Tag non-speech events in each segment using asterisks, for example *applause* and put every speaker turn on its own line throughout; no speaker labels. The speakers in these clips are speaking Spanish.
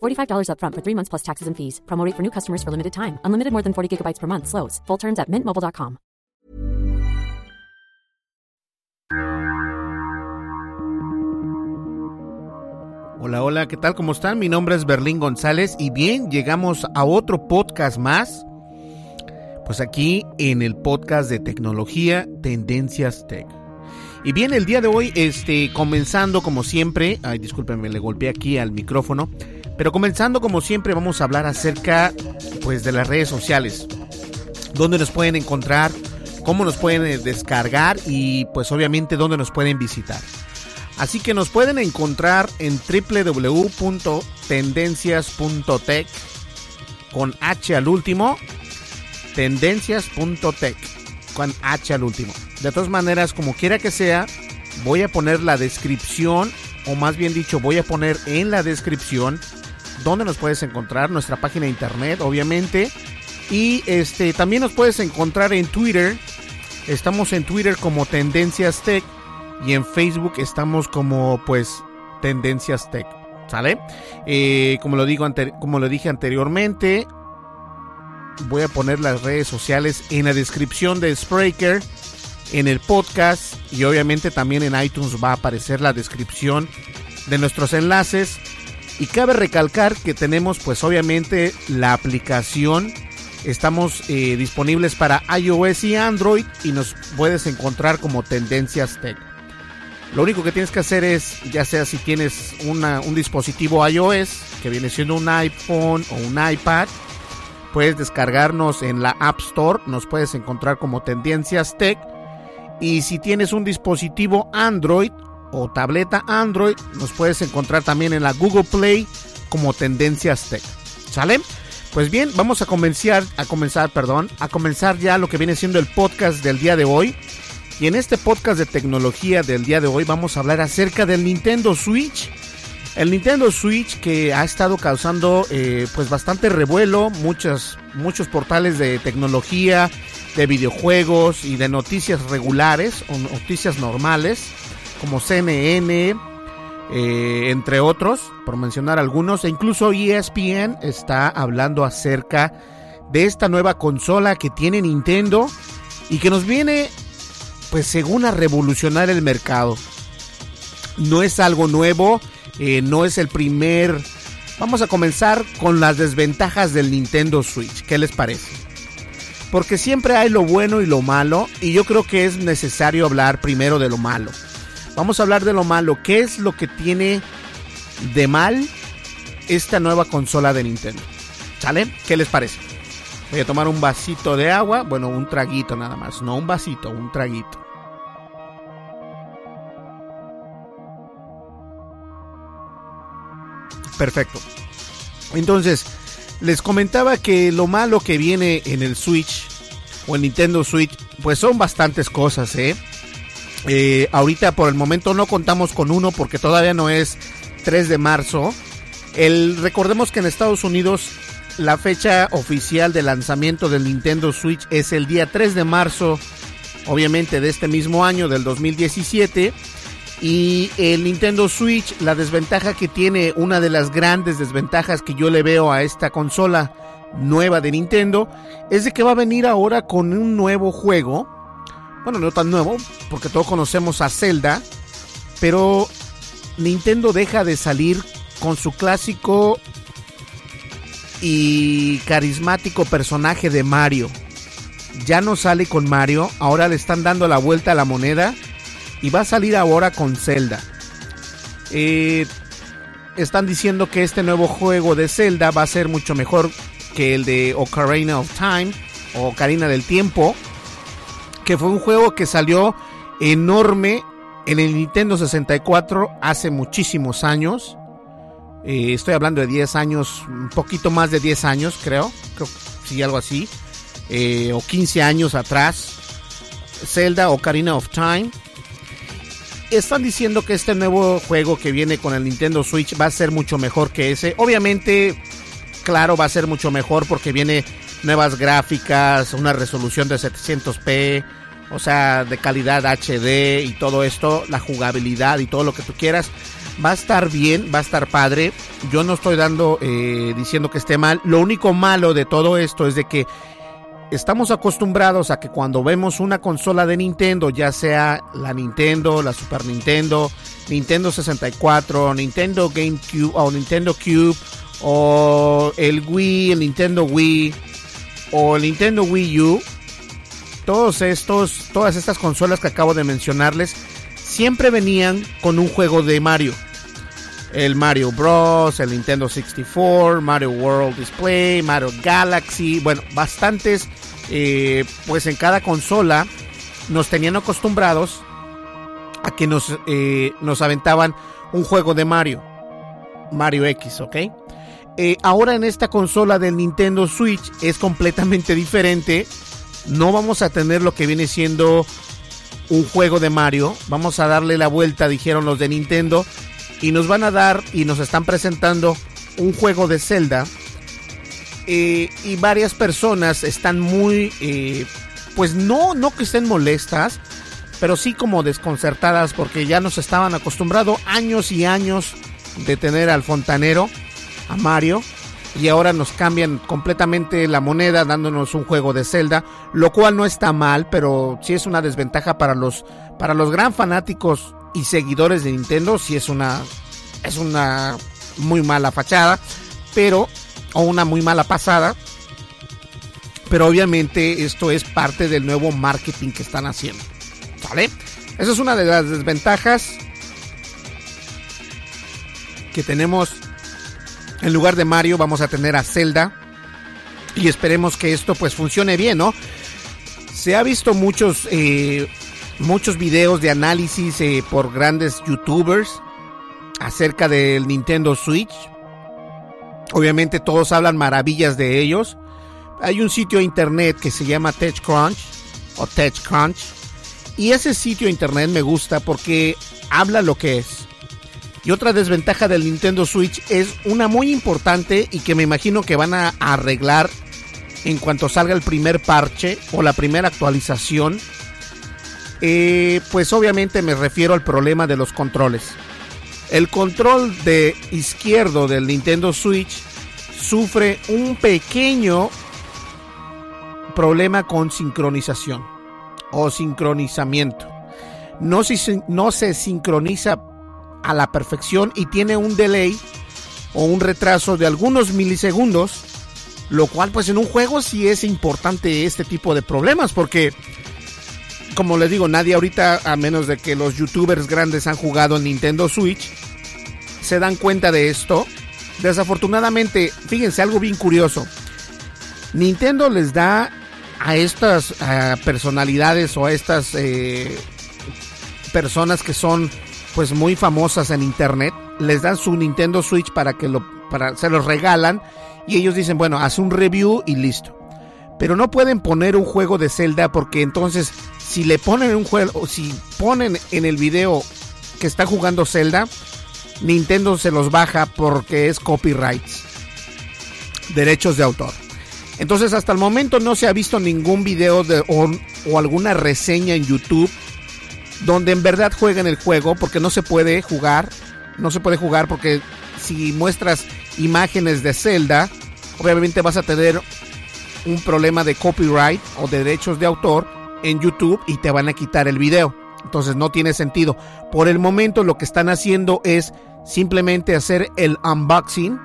$45 upfront for three months plus taxes and fees. Promote for new customers for limited time. Unlimited more than 40 gigabytes per month. Slows. Full terms at mintmobile.com.
Hola, hola, ¿qué tal? ¿Cómo están? Mi nombre es Berlín González y bien, llegamos a otro podcast más. Pues aquí en el podcast de tecnología Tendencias Tech. Y bien, el día de hoy, este, comenzando como siempre, ay, discúlpenme, le golpeé aquí al micrófono, pero comenzando como siempre vamos a hablar acerca, pues, de las redes sociales, dónde nos pueden encontrar, cómo nos pueden eh, descargar y, pues, obviamente, dónde nos pueden visitar. Así que nos pueden encontrar en www.tendencias.tech con H al último, tendencias.tech con H al último. De todas maneras, como quiera que sea, voy a poner la descripción, o más bien dicho, voy a poner en la descripción donde nos puedes encontrar, nuestra página de internet, obviamente. Y este también nos puedes encontrar en Twitter. Estamos en Twitter como Tendencias Tech y en Facebook estamos como pues Tendencias Tech. ¿Sale? Eh, como, lo digo como lo dije anteriormente, voy a poner las redes sociales en la descripción de Spreaker, en el podcast y obviamente también en iTunes va a aparecer la descripción de nuestros enlaces. Y cabe recalcar que tenemos pues obviamente la aplicación. Estamos eh, disponibles para iOS y Android y nos puedes encontrar como Tendencias Tech. Lo único que tienes que hacer es, ya sea si tienes un dispositivo iOS, que viene siendo un iPhone o un iPad, puedes descargarnos en la App Store, nos puedes encontrar como Tendencias Tech. Y si tienes un dispositivo Android o tableta Android, nos puedes encontrar también en la Google Play como Tendencias Tech. ¿Sale? Pues bien, vamos a comenzar, a comenzar, perdón, a comenzar ya lo que viene siendo el podcast del día de hoy. Y en este podcast de tecnología del día de hoy vamos a hablar acerca del Nintendo Switch. El Nintendo Switch que ha estado causando eh, pues bastante revuelo, muchos, muchos portales de tecnología, de videojuegos y de noticias regulares o noticias normales como CNN, eh, entre otros, por mencionar algunos, e incluso ESPN está hablando acerca de esta nueva consola que tiene Nintendo y que nos viene pues según a revolucionar el mercado. No es algo nuevo, eh, no es el primer... Vamos a comenzar con las desventajas del Nintendo Switch. ¿Qué les parece? Porque siempre hay lo bueno y lo malo y yo creo que es necesario hablar primero de lo malo. Vamos a hablar de lo malo. ¿Qué es lo que tiene de mal esta nueva consola de Nintendo? ¿Sale? ¿Qué les parece? Voy a tomar un vasito de agua, bueno, un traguito nada más, no un vasito, un traguito. Perfecto. Entonces, les comentaba que lo malo que viene en el Switch o el Nintendo Switch, pues son bastantes cosas, ¿eh? ¿Eh? ahorita por el momento no contamos con uno porque todavía no es 3 de marzo. El, recordemos que en Estados Unidos la fecha oficial de lanzamiento del Nintendo Switch es el día 3 de marzo, obviamente de este mismo año, del 2017. Y el Nintendo Switch, la desventaja que tiene, una de las grandes desventajas que yo le veo a esta consola nueva de Nintendo, es de que va a venir ahora con un nuevo juego. Bueno, no tan nuevo, porque todos conocemos a Zelda, pero Nintendo deja de salir con su clásico y carismático personaje de Mario. Ya no sale con Mario, ahora le están dando la vuelta a la moneda y va a salir ahora con Zelda. Eh, están diciendo que este nuevo juego de Zelda va a ser mucho mejor que el de Ocarina of Time o Ocarina del Tiempo, que fue un juego que salió enorme en el Nintendo 64 hace muchísimos años. Eh, estoy hablando de 10 años, un poquito más de 10 años, creo, creo sí, algo así, eh, o 15 años atrás. Zelda Ocarina of Time están diciendo que este nuevo juego que viene con el Nintendo Switch va a ser mucho mejor que ese. Obviamente, claro, va a ser mucho mejor porque viene nuevas gráficas, una resolución de 700p, o sea, de calidad HD y todo esto, la jugabilidad y todo lo que tú quieras. Va a estar bien, va a estar padre. Yo no estoy dando, eh, diciendo que esté mal. Lo único malo de todo esto es de que estamos acostumbrados a que cuando vemos una consola de Nintendo, ya sea la Nintendo, la Super Nintendo, Nintendo 64, Nintendo GameCube o Nintendo Cube o el Wii, el Nintendo Wii o el Nintendo Wii U, todos estos, todas estas consolas que acabo de mencionarles siempre venían con un juego de Mario. El Mario Bros, el Nintendo 64, Mario World Display, Mario Galaxy, bueno, bastantes eh, pues en cada consola nos tenían acostumbrados a que nos, eh, nos aventaban un juego de Mario. Mario X, ¿ok? Eh, ahora en esta consola del Nintendo Switch es completamente diferente. No vamos a tener lo que viene siendo un juego de Mario. Vamos a darle la vuelta, dijeron los de Nintendo. Y nos van a dar y nos están presentando un juego de Zelda eh, y varias personas están muy, eh, pues no, no que estén molestas, pero sí como desconcertadas porque ya nos estaban acostumbrados años y años de tener al fontanero, a Mario, y ahora nos cambian completamente la moneda dándonos un juego de Zelda, lo cual no está mal, pero sí es una desventaja para los para los gran fanáticos y seguidores de Nintendo, sí es una es una muy mala fachada, pero o una muy mala pasada. Pero obviamente esto es parte del nuevo marketing que están haciendo. ¿Vale? Esa es una de las desventajas que tenemos. En lugar de Mario vamos a tener a Zelda. Y esperemos que esto pues funcione bien, ¿no? Se ha visto muchos, eh, muchos videos de análisis eh, por grandes youtubers acerca del Nintendo Switch Obviamente todos hablan maravillas de ellos. Hay un sitio internet que se llama TechCrunch o TechCrunch. Y ese sitio internet me gusta porque habla lo que es. Y otra desventaja del Nintendo Switch es una muy importante y que me imagino que van a arreglar en cuanto salga el primer parche o la primera actualización. Eh, pues obviamente me refiero al problema de los controles. El control de izquierdo del Nintendo Switch sufre un pequeño problema con sincronización o sincronizamiento. No se, no se sincroniza a la perfección y tiene un delay o un retraso de algunos milisegundos, lo cual pues en un juego sí es importante este tipo de problemas porque como les digo, nadie ahorita, a menos de que los youtubers grandes han jugado en Nintendo Switch, se dan cuenta de esto. Desafortunadamente, fíjense algo bien curioso. Nintendo les da a estas personalidades o a estas eh, personas que son pues muy famosas en internet, les dan su Nintendo Switch para que lo para se los regalan y ellos dicen, bueno, haz un review y listo. Pero no pueden poner un juego de Zelda porque entonces si le ponen un juego, si ponen en el video que está jugando Zelda, Nintendo se los baja porque es copyright, derechos de autor. Entonces hasta el momento no se ha visto ningún video de, o alguna reseña en YouTube donde en verdad jueguen el juego porque no se puede jugar, no se puede jugar porque si muestras imágenes de Zelda, obviamente vas a tener un problema de copyright o de derechos de autor en YouTube y te van a quitar el video. Entonces no tiene sentido. Por el momento lo que están haciendo es simplemente hacer el unboxing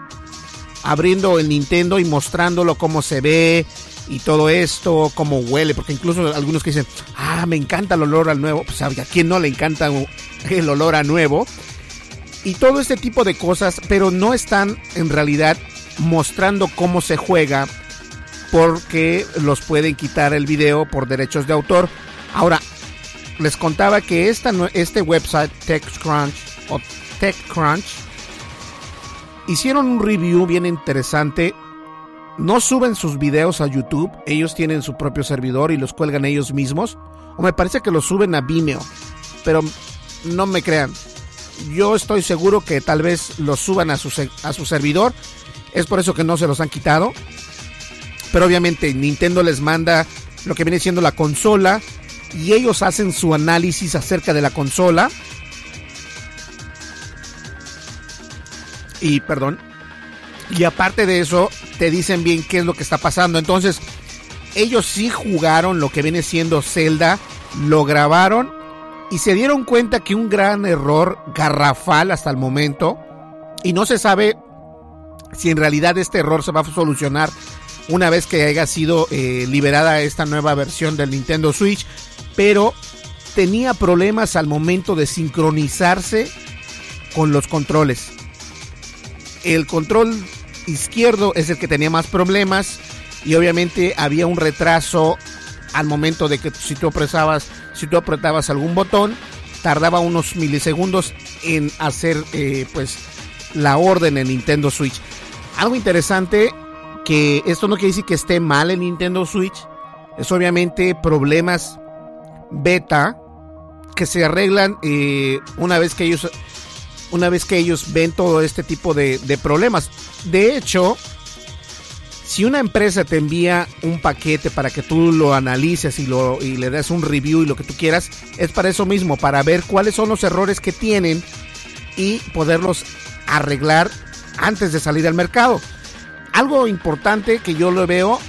abriendo el Nintendo y mostrándolo cómo se ve y todo esto, cómo huele, porque incluso algunos que dicen, ah, me encanta el olor al nuevo, pues a quién no le encanta el olor a nuevo. Y todo este tipo de cosas, pero no están en realidad mostrando cómo se juega porque los pueden quitar el video por derechos de autor. Ahora, les contaba que esta, este website, TechCrunch o TechCrunch, hicieron un review bien interesante. No suben sus videos a YouTube, ellos tienen su propio servidor y los cuelgan ellos mismos. O me parece que los suben a Vimeo, pero no me crean. Yo estoy seguro que tal vez los suban a su, a su servidor. Es por eso que no se los han quitado. Pero obviamente Nintendo les manda lo que viene siendo la consola y ellos hacen su análisis acerca de la consola. Y perdón. Y aparte de eso, te dicen bien qué es lo que está pasando. Entonces, ellos sí jugaron lo que viene siendo Zelda, lo grabaron y se dieron cuenta que un gran error garrafal hasta el momento, y no se sabe si en realidad este error se va a solucionar una vez que haya sido eh, liberada esta nueva versión del Nintendo Switch, pero tenía problemas al momento de sincronizarse con los controles. El control izquierdo es el que tenía más problemas y obviamente había un retraso al momento de que si tú apretabas, si tú apretabas algún botón, tardaba unos milisegundos en hacer eh, pues la orden en Nintendo Switch. Algo interesante que esto no quiere decir que esté mal en Nintendo Switch, es obviamente problemas beta que se arreglan eh, una vez que ellos una vez que ellos ven todo este tipo de, de problemas. De hecho, si una empresa te envía un paquete para que tú lo analices y, lo, y le des un review y lo que tú quieras, es para eso mismo, para ver cuáles son los errores que tienen y poderlos arreglar antes de salir al mercado. Algo importante que yo lo veo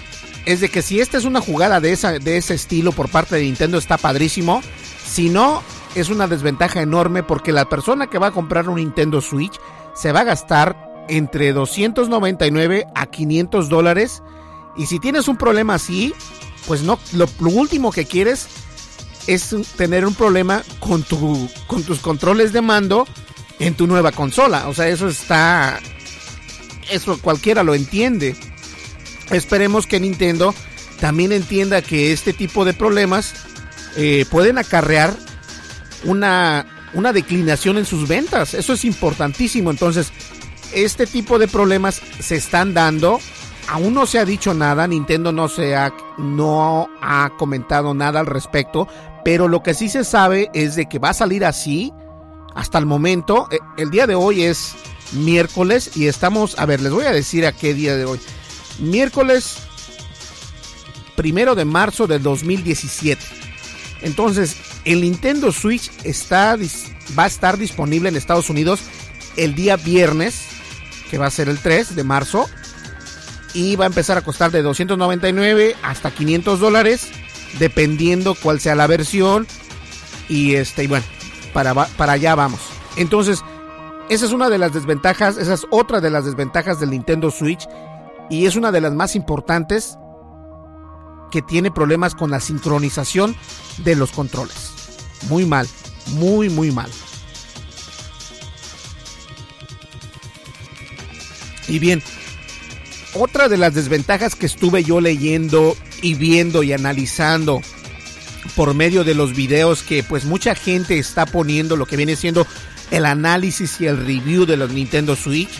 es de que si esta es una jugada de, esa, de ese estilo por parte de Nintendo está padrísimo. Si no, es una desventaja enorme porque la persona que va a comprar un Nintendo Switch se va a gastar entre 299 a 500 dólares. Y si tienes un problema así, pues no, lo, último que quieres es tener un problema con, tu, con tus controles de mando en tu nueva consola. O sea, eso está... Eso cualquiera lo entiende. Esperemos que Nintendo también entienda que este tipo de problemas eh, pueden acarrear una, una declinación en sus ventas. Eso es importantísimo. Entonces, este tipo de problemas se están dando. Aún no se ha dicho nada, Nintendo no se ha, no ha comentado nada al respecto, pero lo que sí se sabe es de que va a salir así hasta el momento. Eh, el día de hoy es miércoles y estamos, a ver, les voy a decir a qué día de hoy miércoles primero de marzo del 2017. Entonces, el Nintendo Switch está, va a estar disponible en Estados Unidos el día viernes, que va a ser el 3 de marzo, y va a empezar a costar de 299 hasta 500 dólares, dependiendo cuál sea la versión. Y este, y bueno, para, para allá vamos. Entonces, esa es una de las desventajas, esa es otra de las desventajas del Nintendo Switch y es una de las más importantes que tiene problemas con la sincronización de los controles. Muy mal, muy, muy mal. Y bien, otra de las desventajas que estuve yo leyendo y viendo y analizando por medio de los videos que pues mucha gente está poniendo lo que viene siendo el análisis y el review de los Nintendo Switch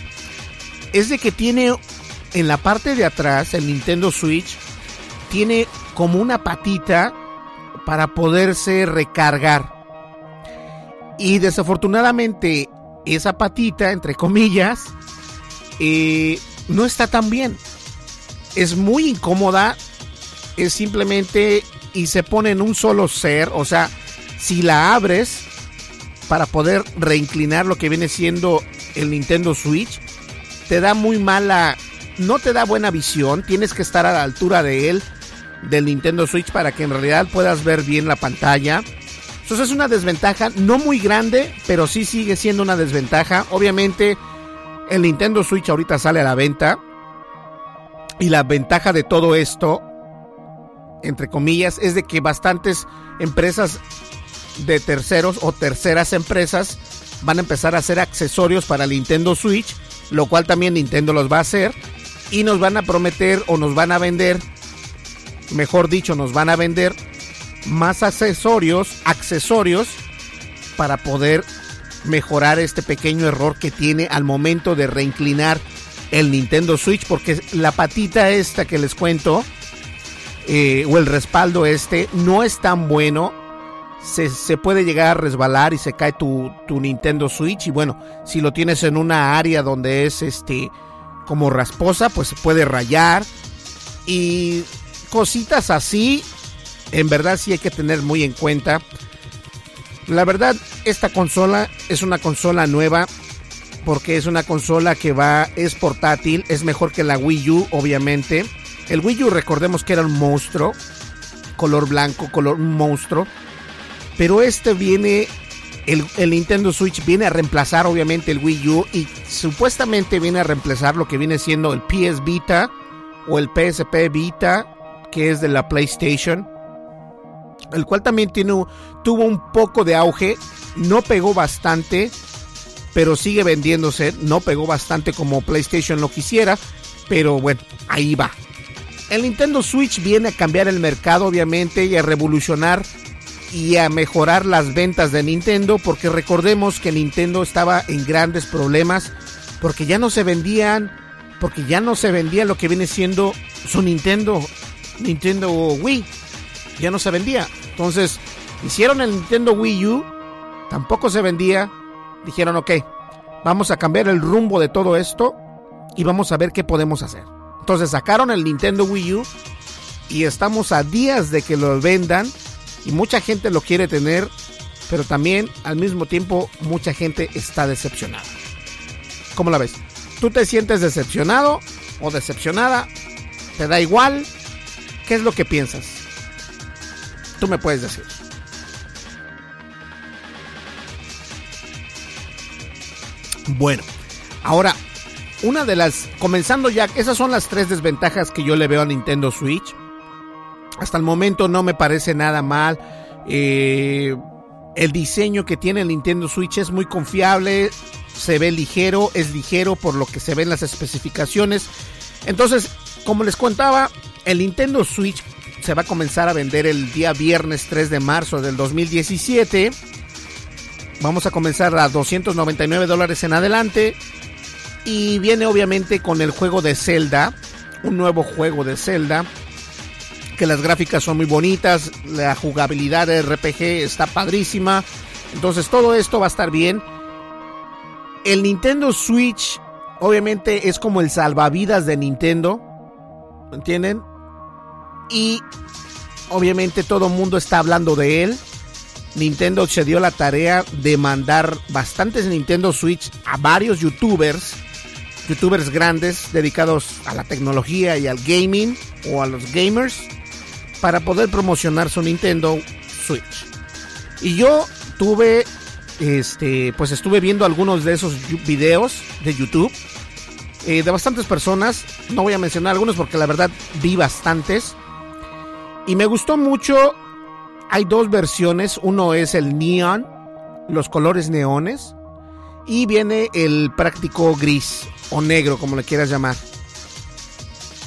es de que tiene en la parte de atrás, el Nintendo Switch tiene como una patita para poderse recargar. Y desafortunadamente esa patita, entre comillas, eh, no está tan bien. Es muy incómoda. Es simplemente y se pone en un solo ser. O sea, si la abres para poder reinclinar lo que viene siendo el Nintendo Switch, te da muy mala no te da buena visión, tienes que estar a la altura de él, del Nintendo Switch, para que en realidad puedas ver bien la pantalla. Entonces es una desventaja, no muy grande, pero sí sigue siendo una desventaja. Obviamente El Nintendo Switch ahorita sale a la venta. Y la ventaja de todo esto, entre comillas, es de que bastantes empresas de terceros o terceras empresas van a empezar a hacer accesorios para el Nintendo Switch, lo cual también Nintendo los va a hacer y nos van a prometer o nos van a vender, mejor dicho, nos van a vender más accesorios, accesorios para poder mejorar este pequeño error que tiene al momento de reinclinar el Nintendo Switch, porque la patita esta que les cuento, eh, o el respaldo este, no es tan bueno. Se, se, puede llegar a resbalar y se cae tu, tu, Nintendo Switch. Y bueno, si lo tienes en una área donde es este como rasposa, pues se puede rayar. Y cositas así, en verdad sí hay que tener muy en cuenta. La verdad, esta consola es una consola nueva porque es una consola que va, es portátil, es mejor que la Wii U, obviamente. El Wii U, recordemos que era un monstruo, color blanco, color monstruo. Pero este viene, el, el, Nintendo Switch viene a reemplazar obviamente el Wii U y supuestamente viene a reemplazar lo que viene siendo el PS Vita o el PSP Vita, que es de la PlayStation. El cual también tiene, tuvo un poco de auge, no pegó bastante, pero sigue vendiéndose. No pegó bastante como PlayStation lo quisiera, pero bueno, ahí va. El Nintendo Switch viene a cambiar el mercado, obviamente, y a revolucionar y a mejorar las ventas de Nintendo, porque recordemos que Nintendo estaba en grandes problemas, porque ya no se vendían, porque ya no se vendía lo que viene siendo su Nintendo, Nintendo Wii, ya no se vendía. Entonces, hicieron el Nintendo Wii U, tampoco se vendía, dijeron, ok, vamos a cambiar el rumbo de todo esto y vamos a ver qué podemos hacer. Entonces sacaron el Nintendo Wii U y estamos a días de que lo vendan y mucha gente lo quiere tener, pero también al mismo tiempo mucha gente está decepcionada. ¿Cómo la ves? ¿Tú te sientes decepcionado o decepcionada? ¿Te da igual? ¿Qué es lo que piensas? Tú me puedes decir. Bueno, ahora, una de las, comenzando ya, esas son las tres desventajas que yo le veo a Nintendo Switch. Hasta el momento no me parece nada mal. Eh, el diseño que tiene el Nintendo Switch es muy confiable, se ve ligero, es ligero por lo que se ven las especificaciones. Entonces, como les contaba, el Nintendo Switch se va a comenzar a vender el día viernes 3 de marzo del 2017 Vamos a comenzar a 299 dólares en adelante. Y viene obviamente con el juego de Zelda. Un nuevo juego de Zelda. Que las gráficas son muy bonitas. La jugabilidad de RPG está padrísima. Entonces todo esto va a estar bien. El Nintendo Switch obviamente es como el salvavidas de Nintendo. ¿Entienden? Y obviamente todo el mundo está hablando de él. Nintendo se dio la tarea de mandar bastantes Nintendo Switch a varios youtubers, youtubers grandes dedicados a la tecnología y al gaming o a los gamers para poder promocionar su Nintendo Switch. Y yo tuve, este, pues estuve viendo algunos de esos videos de YouTube eh, de bastantes personas. No voy a mencionar algunos porque la verdad vi bastantes. Y me gustó mucho hay dos versiones, uno es el neon, los colores neones, y viene el práctico gris o negro, como le quieras llamar.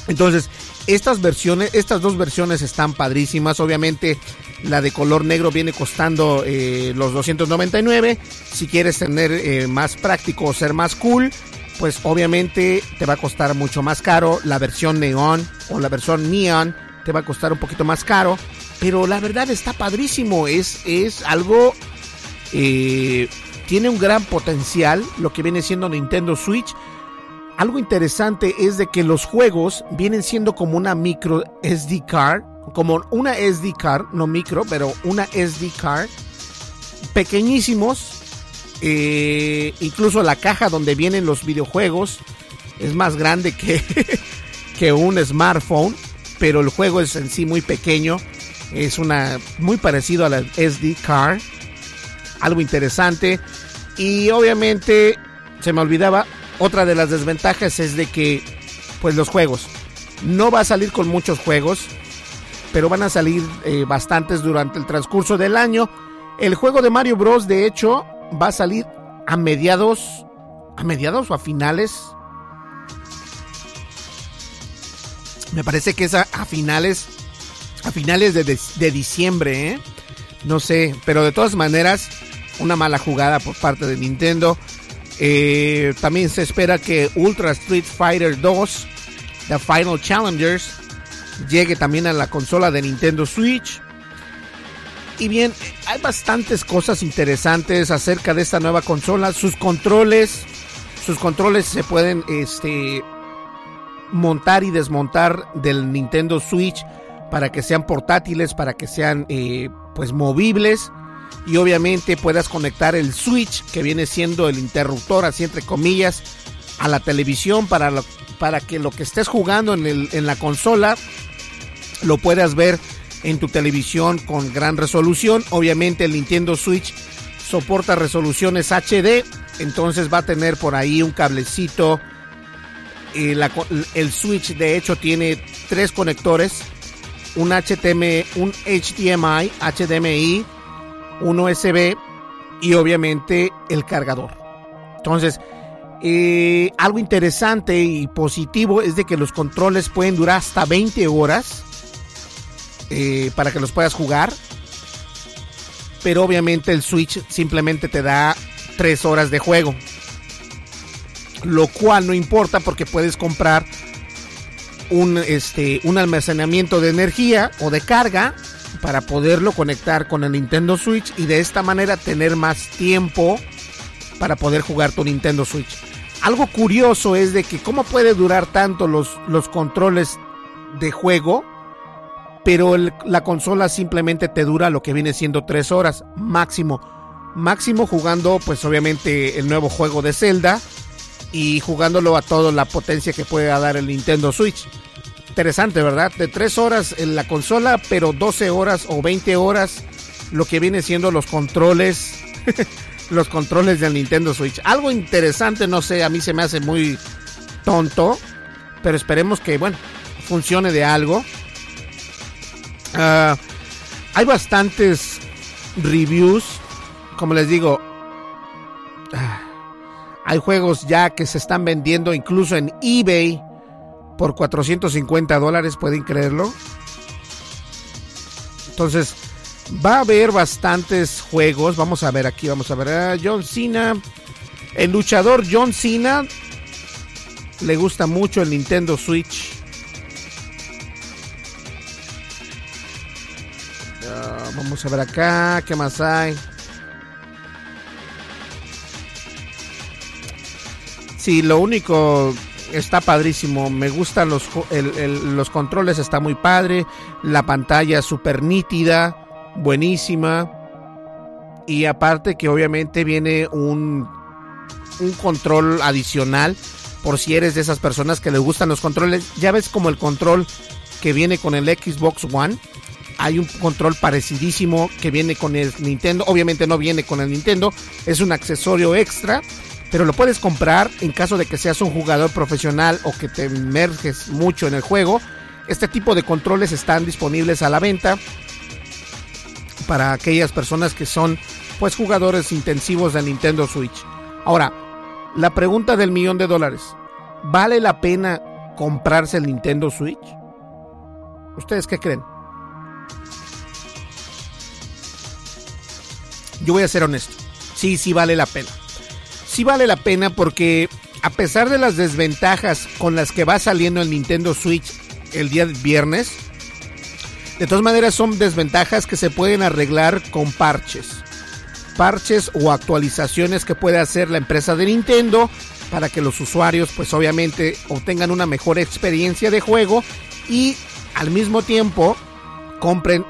Entonces, estas versiones, estas dos versiones están padrísimas. Obviamente, la de color negro viene costando eh, los 299. Si quieres tener eh, más práctico o ser más cool, pues obviamente te va a costar mucho más caro. La versión neon o la versión neon te va a costar un poquito más caro. Pero la verdad está padrísimo. Es, es algo. Eh, tiene un gran potencial lo que viene siendo Nintendo Switch. Algo interesante es de que los juegos vienen siendo como una micro SD card, como una SD card, no micro, pero una SD card, pequeñísimos. Eh, incluso la caja donde vienen los videojuegos es más grande que, *laughs* que un smartphone, pero el juego es en sí muy pequeño. Es una muy parecido a la SD card. Algo interesante. Y obviamente se me olvidaba Otra de las desventajas es de que, pues los juegos, no va a salir con muchos juegos, pero van a salir eh, bastantes durante el transcurso del año. El juego de Mario Bros. de hecho va a salir a mediados, a mediados o a finales. Me parece que es a, finales, a finales de, de, diciembre, ¿eh? No sé, pero de todas maneras, una mala jugada por parte de Nintendo. Eh, también se espera que Ultra Street Fighter 2, The Final Challengers, llegue también a la consola de Nintendo Switch. Y bien, hay bastantes cosas interesantes acerca de esta nueva consola. Sus controles, sus controles se pueden este, montar y desmontar del Nintendo Switch para que sean portátiles, para que sean eh, pues movibles y obviamente puedas conectar el Switch que viene siendo el interruptor así entre comillas a la televisión para, para que lo que estés jugando en, el, en la consola lo puedas ver en tu televisión con gran resolución. Obviamente el Nintendo Switch soporta resoluciones HD, entonces va a tener por ahí un cablecito. El Switch de hecho tiene tres conectores, un un HDMI, HDMI, un USB y obviamente el cargador. Entonces, eh, algo interesante y positivo es de que los controles pueden durar hasta 20 horas eh, para que los puedas jugar. Pero obviamente el Switch simplemente te da 3 horas de juego. Lo cual no importa porque puedes comprar un, este, un almacenamiento de energía o de carga para poderlo conectar con el Nintendo Switch y de esta manera tener más tiempo para poder jugar tu Nintendo Switch. Algo curioso es de que cómo puede durar tanto los, los controles de juego pero la consola simplemente te dura lo que viene siendo 3 horas máximo. Máximo jugando pues obviamente el nuevo juego de Zelda y jugándolo a toda la potencia que puede dar el Nintendo Switch. Interesante, ¿verdad? De 3 horas en la consola, pero 12 horas o 20 horas lo que viene siendo los controles. *laughs* los controles del Nintendo Switch. Algo interesante, no sé, a mí se me hace muy tonto, pero esperemos que, bueno, funcione de algo. Ah, hay bastantes reviews. Como les digo, ah, hay juegos ya que se están vendiendo incluso en eBay por 450 dólares, pueden creerlo. Entonces, va a haber bastantes juegos. Vamos a ver aquí, vamos a ver a John Cena. El luchador John Cena le gusta mucho el Nintendo Switch. Vamos a ver acá, ¿qué más hay? Sí, lo único está padrísimo. Me gustan los, los controles, está muy padre. La pantalla súper nítida, buenísima. Y aparte que obviamente viene un, un control adicional por si eres de esas personas que le gustan los controles. Ya ves como el control que viene con el Xbox One hay un control parecidísimo que viene con el Nintendo. Obviamente no viene con el Nintendo, es un accesorio extra, pero lo puedes comprar en caso de que seas un jugador profesional o que te emerges mucho en el juego. Este tipo de controles están disponibles a la venta para aquellas personas que son pues jugadores intensivos de Nintendo Switch. Ahora, la pregunta del millón de dólares. ¿Vale la pena comprarse el Nintendo Switch? ¿Ustedes qué creen? yo voy a ser honesto. Sí, sí vale la pena. Sí vale la pena porque a pesar de las desventajas con las que va saliendo el Nintendo Switch el día viernes, de todas maneras son desventajas que se pueden arreglar con parches. Parches o actualizaciones que puede hacer la empresa de Nintendo para que los usuarios pues obviamente obtengan una mejor experiencia de juego y al mismo tiempo compren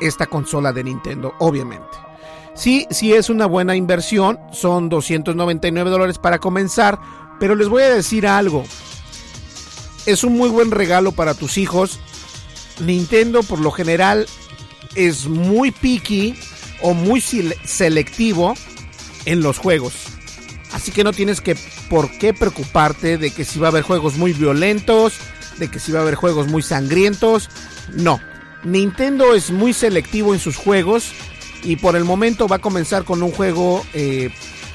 esta consola de Nintendo, obviamente. Sí, sí es una buena inversión, son 299 dólares para comenzar, pero les voy a decir algo. Es un muy buen regalo para tus hijos. Nintendo por lo general es muy picky o muy selectivo en los juegos. Así que no tienes que por qué preocuparte de que si va a haber juegos muy violentos, de que si va a haber juegos muy sangrientos. No, Nintendo es muy selectivo en sus juegos y por el momento va a comenzar con un juego eh,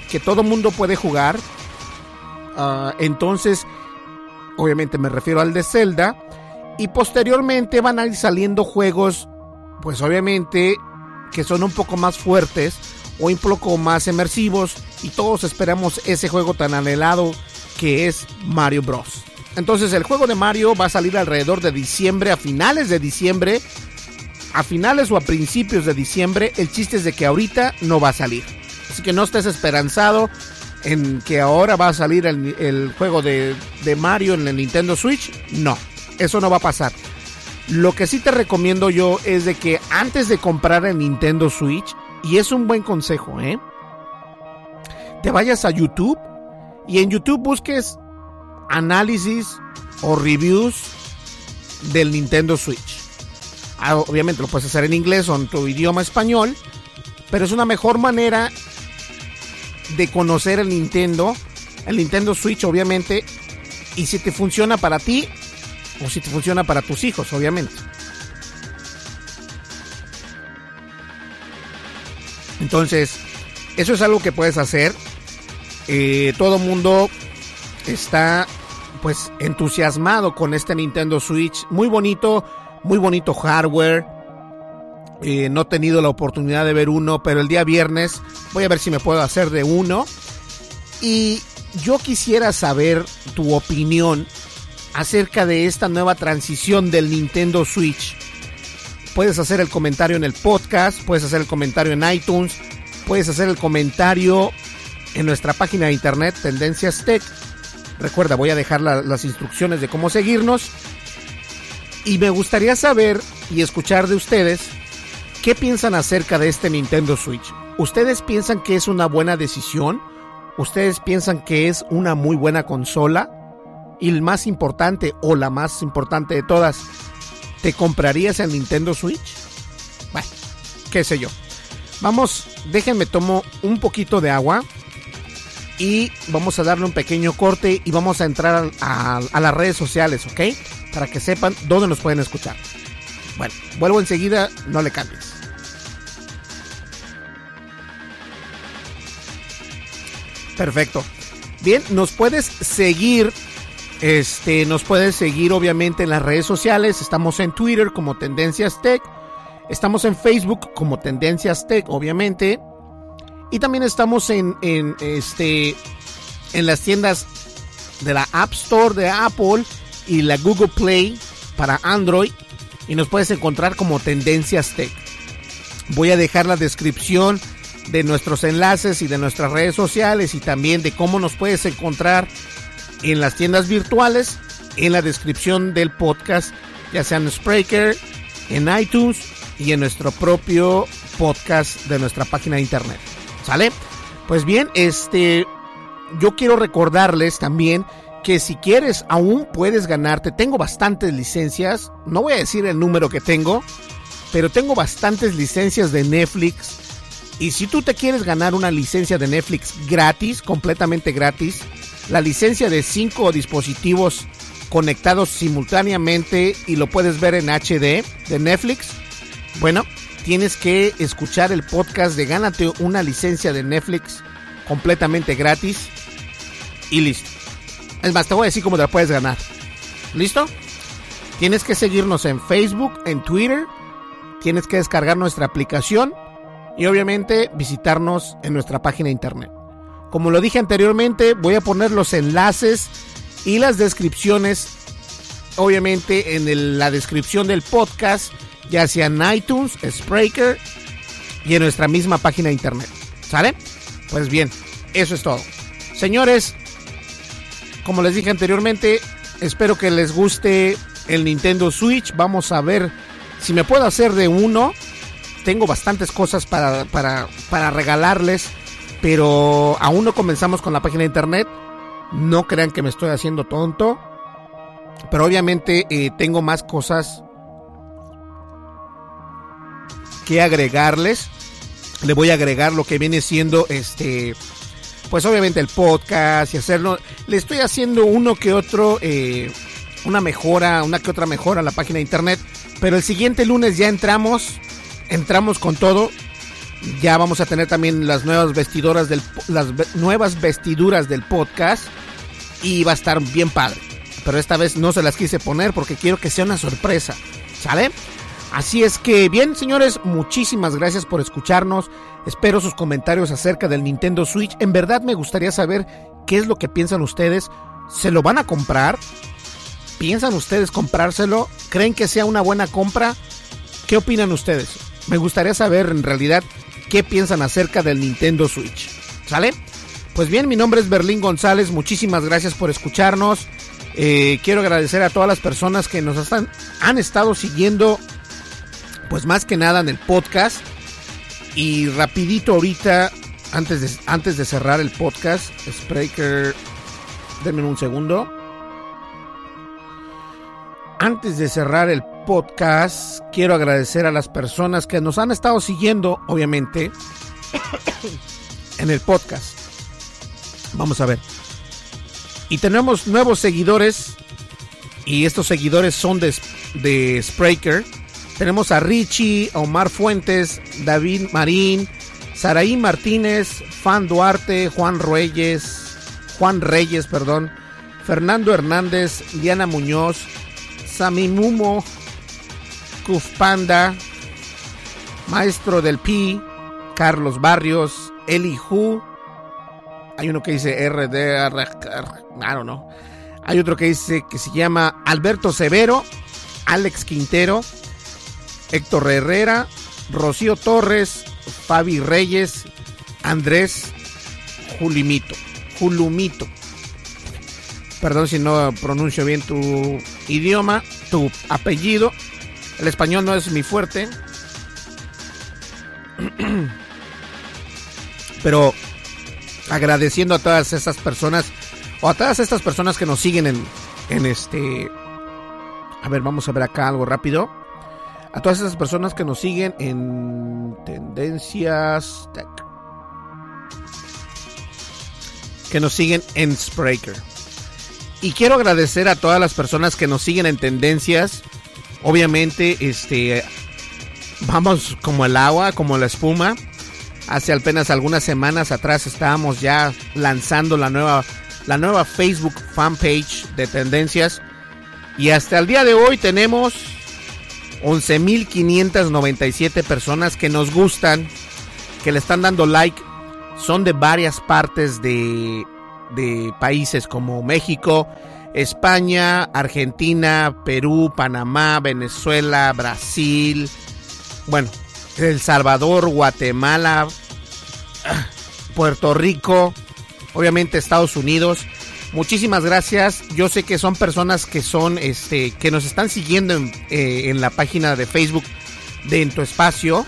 que todo mundo puede jugar. Ah, entonces, obviamente me refiero al de Zelda. Y posteriormente van a ir saliendo juegos, pues obviamente, que son un poco más fuertes o un poco más inmersivos. Y todos esperamos ese juego tan anhelado que es Mario Bros. Entonces el juego de Mario va a salir alrededor de diciembre, a finales de diciembre. A finales o a principios de diciembre. El chiste es de que ahorita no va a salir. Así que no estés esperanzado en que ahora va a salir el, juego de, de Mario en el Nintendo Switch. No, eso no va a pasar. Lo que sí te recomiendo yo es de que antes de comprar el Nintendo Switch, y es un buen consejo, ¿eh? Te vayas a YouTube y en YouTube busques análisis o reviews del Nintendo Switch. Ah, obviamente lo puedes hacer en inglés o en tu idioma español, pero es una mejor manera de conocer el Nintendo, el Nintendo Switch obviamente, y si te funciona para ti o si te funciona para tus hijos, obviamente. Entonces, eso es algo que puedes hacer. Eh, todo mundo está pues entusiasmado con este Nintendo Switch. Muy bonito, muy bonito hardware. Eh, no he tenido la oportunidad de ver uno, pero el día viernes voy a ver si me puedo hacer de uno. Y yo quisiera saber tu opinión acerca de esta nueva transición del Nintendo Switch. Puedes hacer el comentario en el podcast, puedes hacer el comentario en iTunes, puedes hacer el comentario en nuestra página de internet Tendencias Tech Recuerda, voy a dejar las instrucciones de cómo seguirnos. Y me gustaría saber y escuchar de ustedes qué piensan acerca de este Nintendo Switch. ¿Ustedes piensan que es una buena decisión? ¿Ustedes piensan que es una muy buena consola? Y el más importante o la más importante de todas, ¿te comprarías el Nintendo Switch? Bueno, qué sé yo. Vamos, déjenme tomo un poquito de agua y vamos a darle un pequeño corte y vamos a entrar a, las redes sociales, ¿ok? Para que sepan dónde nos pueden escuchar. Bueno, vuelvo enseguida, no le cambies. Perfecto. Bien, nos puedes seguir. Este, nos puedes seguir obviamente en las redes sociales. Estamos en Twitter como Tendencias Tech. Estamos en Facebook como Tendencias Tech, obviamente. Y también estamos en, este, en las tiendas de la App Store de Apple y la Google Play para Android. Y nos puedes encontrar como Tendencias Tech. Voy a dejar la descripción de nuestros enlaces y de nuestras redes sociales y también de cómo nos puedes encontrar en las tiendas virtuales en la descripción del podcast, ya sea en Spreaker, en iTunes y en nuestro propio podcast de nuestra página de internet. ¿Sale? Pues bien, este, yo quiero recordarles también que si quieres aún puedes ganarte. Tengo bastantes licencias, no voy a decir el número que tengo, pero tengo bastantes licencias de Netflix. Y si tú te quieres ganar una licencia de Netflix gratis, completamente gratis, la licencia de 5 dispositivos conectados simultáneamente y lo puedes ver en HD de Netflix, bueno, tienes que escuchar el podcast de Gánate una licencia de Netflix completamente gratis y listo. Es más, te voy a decir cómo te la puedes ganar. ¿Listo? Tienes que seguirnos en Facebook, en Twitter, tienes que descargar nuestra aplicación y obviamente visitarnos en nuestra página de internet. Como lo dije anteriormente, voy a poner los enlaces y las descripciones, obviamente en la descripción del podcast ya sea en iTunes, Spreaker y en nuestra misma página de internet. ¿Sale? Pues bien, eso es todo. Señores, como les dije anteriormente, espero que les guste el Nintendo Switch. Vamos a ver si me puedo hacer de uno. Tengo bastantes cosas para, para, regalarles, pero aún no comenzamos con la página de internet. No crean que me estoy haciendo tonto. Pero obviamente eh, tengo más cosas que agregarles. Le voy a agregar lo que viene siendo este pues obviamente el podcast y hacerlo. Le estoy haciendo uno que otro, eh, una mejora, una que otra mejora a la página de internet. Pero el siguiente lunes ya entramos, entramos con todo. Ya vamos a tener también las nuevas vestiduras del, las nuevas vestiduras del podcast y va a estar bien padre. Pero esta vez no se las quise poner porque quiero que sea una sorpresa, ¿sale? Así es que bien, señores, muchísimas gracias por escucharnos. Espero sus comentarios acerca del Nintendo Switch. En verdad me gustaría saber qué es lo que piensan ustedes. ¿Se lo van a comprar? ¿Piensan ustedes comprárselo? ¿Creen que sea una buena compra? ¿Qué opinan ustedes? Me gustaría saber en realidad qué piensan acerca del Nintendo Switch. ¿Sale? Pues bien, mi nombre es Berlín González. Muchísimas gracias por escucharnos. Eh, quiero agradecer a todas las personas que nos están, han estado siguiendo pues más que nada en el podcast. Y rapidito ahorita, antes de, antes de cerrar el podcast, Spreaker, denme un segundo. Antes de cerrar el podcast, quiero agradecer a las personas que nos han estado siguiendo, obviamente, *coughs* en el podcast. Vamos a ver. Y tenemos nuevos seguidores. Y estos seguidores son de, de Spreaker. Tenemos a Richie, Omar Fuentes, David Marín, Saraí Martínez, Fan Duarte, Juan Reyes, Juan Reyes, perdón, Fernando Hernández, Diana Muñoz, Sami Mumo, Kuf Panda, Maestro del Pi, Carlos Barrios, Eli Hu, hay uno que dice RD, I don't know. Hay otro que dice que se llama Alberto Severo, Alex Quintero, Héctor Herrera, Rocío Torres, Fabi Reyes, Andrés Julimito, Julumito. Perdón si no pronuncio bien tu idioma, tu apellido. El español no es mi fuerte. *clears throat* Pero agradeciendo a todas estas personas o a todas estas personas que nos siguen en, en este... A ver, vamos a ver acá algo rápido a todas esas personas que nos siguen en Tendencias Tech. Que nos siguen en Spreaker. Y quiero agradecer a todas las personas que nos siguen en Tendencias. Obviamente, este vamos como el agua, como la espuma. Hace apenas algunas semanas atrás estábamos ya lanzando la nueva la nueva Facebook fanpage de Tendencias y hasta el día de hoy tenemos 11.597 personas que nos gustan, que le están dando like. Son de varias partes de, de países como México, España, Argentina, Perú, Panamá, Venezuela, Brasil, bueno, El Salvador, Guatemala, Puerto Rico, obviamente Estados Unidos. Muchísimas gracias. Yo sé que son personas que son, este, que nos están siguiendo en, eh, la página de Facebook de En Tu Espacio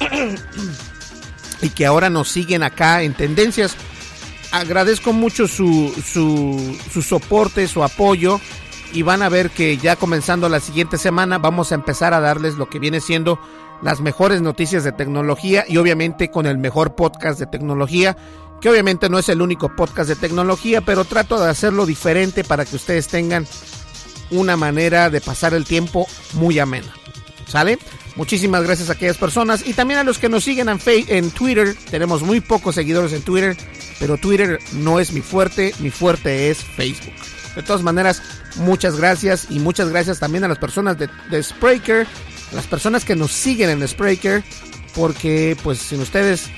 *clears throat* y que ahora nos siguen acá en Tendencias. Agradezco mucho su, su, su soporte, su apoyo y van a ver que ya comenzando la siguiente semana vamos a empezar a darles lo que viene siendo las mejores noticias de tecnología y obviamente con el mejor podcast de tecnología que obviamente no es el único podcast de tecnología, pero trato de hacerlo diferente para que ustedes tengan una manera de pasar el tiempo muy amena. ¿Sale? Muchísimas gracias a aquellas personas y también a los que nos siguen en, en Twitter. Tenemos muy pocos seguidores en Twitter, pero Twitter no es mi fuerte, mi fuerte es Facebook. De todas maneras, muchas gracias y muchas gracias también a las personas de, de Spreaker, las personas que nos siguen en Spreaker, porque pues sin ustedes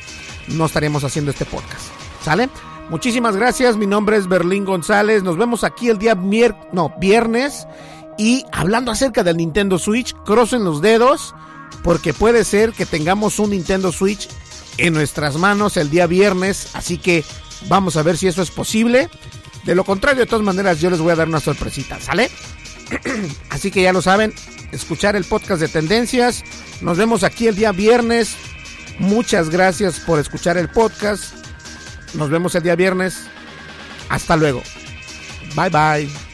no estaríamos haciendo este podcast. ¿Sale? Muchísimas gracias, mi nombre es Berlín González, nos vemos aquí el día no, viernes y hablando acerca del Nintendo Switch, crucen los dedos porque puede ser que tengamos un Nintendo Switch en nuestras manos el día viernes, así que vamos a ver si eso es posible. De lo contrario, de todas maneras, yo les voy a dar una sorpresita, ¿sale? *clears throat* así que ya lo saben, escuchar el podcast de tendencias. Nos vemos aquí el día viernes. Muchas gracias por escuchar el podcast. Nos vemos el día viernes. Hasta luego. Bye bye.